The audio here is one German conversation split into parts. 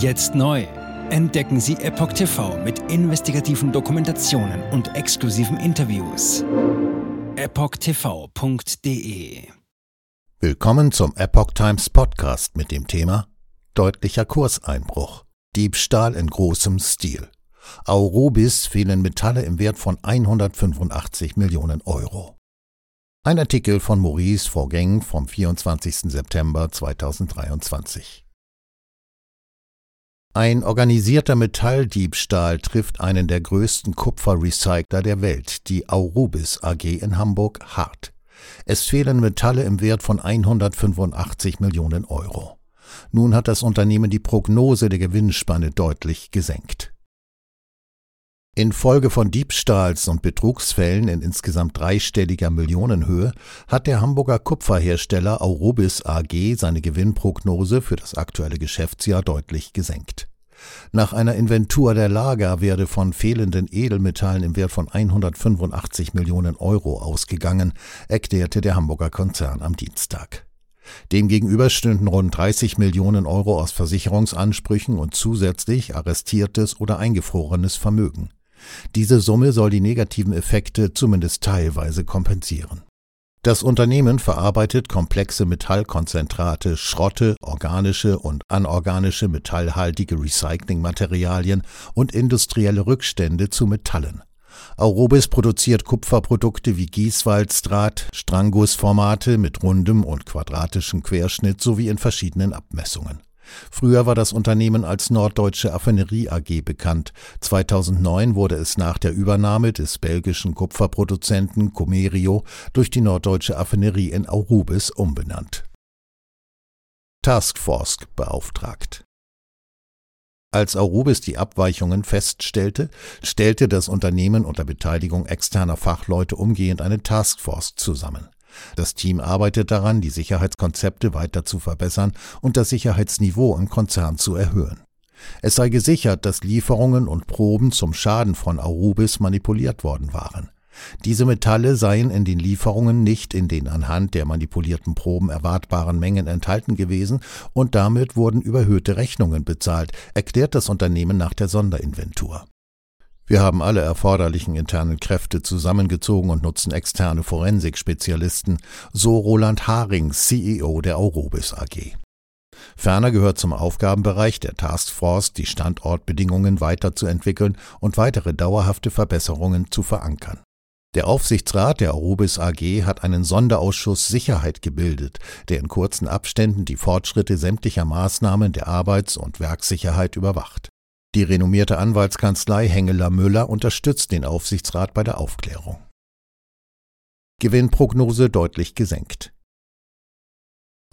Jetzt neu. Entdecken Sie Epoch TV mit investigativen Dokumentationen und exklusiven Interviews. EpochTV.de Willkommen zum Epoch Times Podcast mit dem Thema Deutlicher Kurseinbruch. Diebstahl in großem Stil. Aurobis fehlen Metalle im Wert von 185 Millionen Euro. Ein Artikel von Maurice Vorgäng vom 24. September 2023. Ein organisierter Metalldiebstahl trifft einen der größten Kupferrecycler der Welt, die Aurubis AG in Hamburg, hart. Es fehlen Metalle im Wert von 185 Millionen Euro. Nun hat das Unternehmen die Prognose der Gewinnspanne deutlich gesenkt. Infolge von Diebstahls- und Betrugsfällen in insgesamt dreistelliger Millionenhöhe hat der Hamburger Kupferhersteller Aurobis AG seine Gewinnprognose für das aktuelle Geschäftsjahr deutlich gesenkt. Nach einer Inventur der Lager werde von fehlenden Edelmetallen im Wert von 185 Millionen Euro ausgegangen, erklärte der Hamburger Konzern am Dienstag. Demgegenüber stünden rund 30 Millionen Euro aus Versicherungsansprüchen und zusätzlich arrestiertes oder eingefrorenes Vermögen. Diese Summe soll die negativen Effekte zumindest teilweise kompensieren. Das Unternehmen verarbeitet komplexe Metallkonzentrate, Schrotte, organische und anorganische metallhaltige Recyclingmaterialien und industrielle Rückstände zu Metallen. Aurobis produziert Kupferprodukte wie Gießwalddraht, Stranggussformate mit rundem und quadratischem Querschnitt sowie in verschiedenen Abmessungen. Früher war das Unternehmen als Norddeutsche Affinerie AG bekannt. 2009 wurde es nach der Übernahme des belgischen Kupferproduzenten Comerio durch die Norddeutsche Affinerie in Aurubis umbenannt. Taskforce beauftragt. Als Aurubis die Abweichungen feststellte, stellte das Unternehmen unter Beteiligung externer Fachleute umgehend eine Taskforce zusammen. Das Team arbeitet daran, die Sicherheitskonzepte weiter zu verbessern und das Sicherheitsniveau im Konzern zu erhöhen. Es sei gesichert, dass Lieferungen und Proben zum Schaden von Arubis manipuliert worden waren. Diese Metalle seien in den Lieferungen nicht in den anhand der manipulierten Proben erwartbaren Mengen enthalten gewesen und damit wurden überhöhte Rechnungen bezahlt, erklärt das Unternehmen nach der Sonderinventur. Wir haben alle erforderlichen internen Kräfte zusammengezogen und nutzen externe Forensik-Spezialisten, so Roland Haring, CEO der Aurobis AG. Ferner gehört zum Aufgabenbereich der Taskforce, die Standortbedingungen weiterzuentwickeln und weitere dauerhafte Verbesserungen zu verankern. Der Aufsichtsrat der Aurobis AG hat einen Sonderausschuss Sicherheit gebildet, der in kurzen Abständen die Fortschritte sämtlicher Maßnahmen der Arbeits- und Werkssicherheit überwacht. Die renommierte Anwaltskanzlei Hengeler Müller unterstützt den Aufsichtsrat bei der Aufklärung. Gewinnprognose deutlich gesenkt.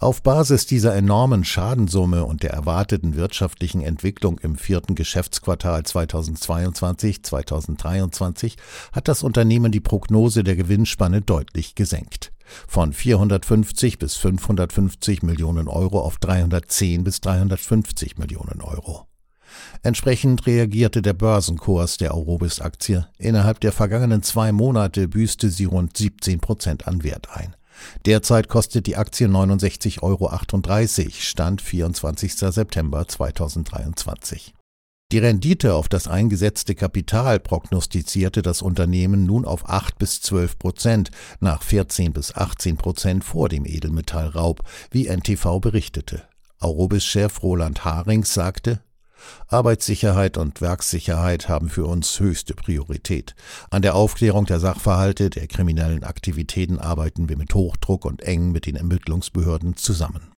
Auf Basis dieser enormen Schadensumme und der erwarteten wirtschaftlichen Entwicklung im vierten Geschäftsquartal 2022-2023 hat das Unternehmen die Prognose der Gewinnspanne deutlich gesenkt. Von 450 bis 550 Millionen Euro auf 310 bis 350 Millionen Euro. Entsprechend reagierte der Börsenkurs der Aurobis-Aktie. Innerhalb der vergangenen zwei Monate büßte sie rund 17 Prozent an Wert ein. Derzeit kostet die Aktie 69,38 Euro, Stand 24. September 2023. Die Rendite auf das eingesetzte Kapital prognostizierte das Unternehmen nun auf 8 bis 12 Prozent, nach 14 bis 18 Prozent vor dem Edelmetallraub, wie NTV berichtete. Aurobis-Chef Roland Harings sagte, Arbeitssicherheit und Werkssicherheit haben für uns höchste Priorität. An der Aufklärung der Sachverhalte der kriminellen Aktivitäten arbeiten wir mit Hochdruck und eng mit den Ermittlungsbehörden zusammen.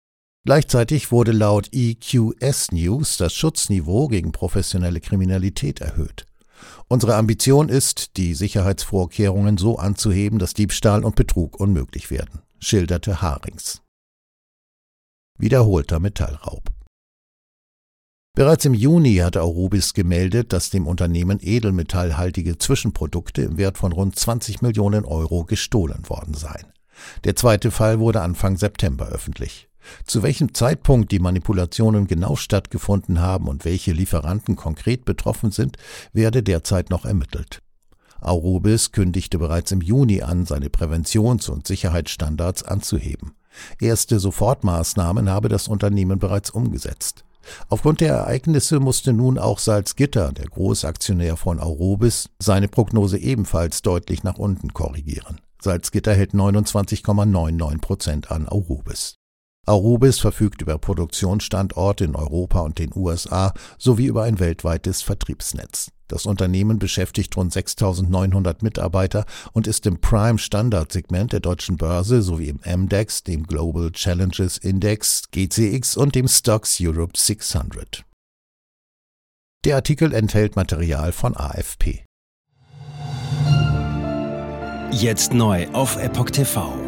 Gleichzeitig wurde laut EQS News das Schutzniveau gegen professionelle Kriminalität erhöht. Unsere Ambition ist, die Sicherheitsvorkehrungen so anzuheben, dass Diebstahl und Betrug unmöglich werden, schilderte Harings. Wiederholter Metallraub. Bereits im Juni hatte Aurubis gemeldet, dass dem Unternehmen edelmetallhaltige Zwischenprodukte im Wert von rund 20 Millionen Euro gestohlen worden seien. Der zweite Fall wurde Anfang September öffentlich. Zu welchem Zeitpunkt die Manipulationen genau stattgefunden haben und welche Lieferanten konkret betroffen sind, werde derzeit noch ermittelt. Aurubis kündigte bereits im Juni an, seine Präventions- und Sicherheitsstandards anzuheben. Erste Sofortmaßnahmen habe das Unternehmen bereits umgesetzt. Aufgrund der Ereignisse musste nun auch Salzgitter, der Großaktionär von Aurobis, seine Prognose ebenfalls deutlich nach unten korrigieren. Salzgitter hält 29,99 Prozent an Aurobis. Aurobis verfügt über Produktionsstandorte in Europa und den USA sowie über ein weltweites Vertriebsnetz. Das Unternehmen beschäftigt rund 6.900 Mitarbeiter und ist im Prime-Standardsegment der deutschen Börse sowie im MDAX, dem Global Challenges Index, GCX und dem Stocks Europe 600. Der Artikel enthält Material von AFP. Jetzt neu auf Epoch TV.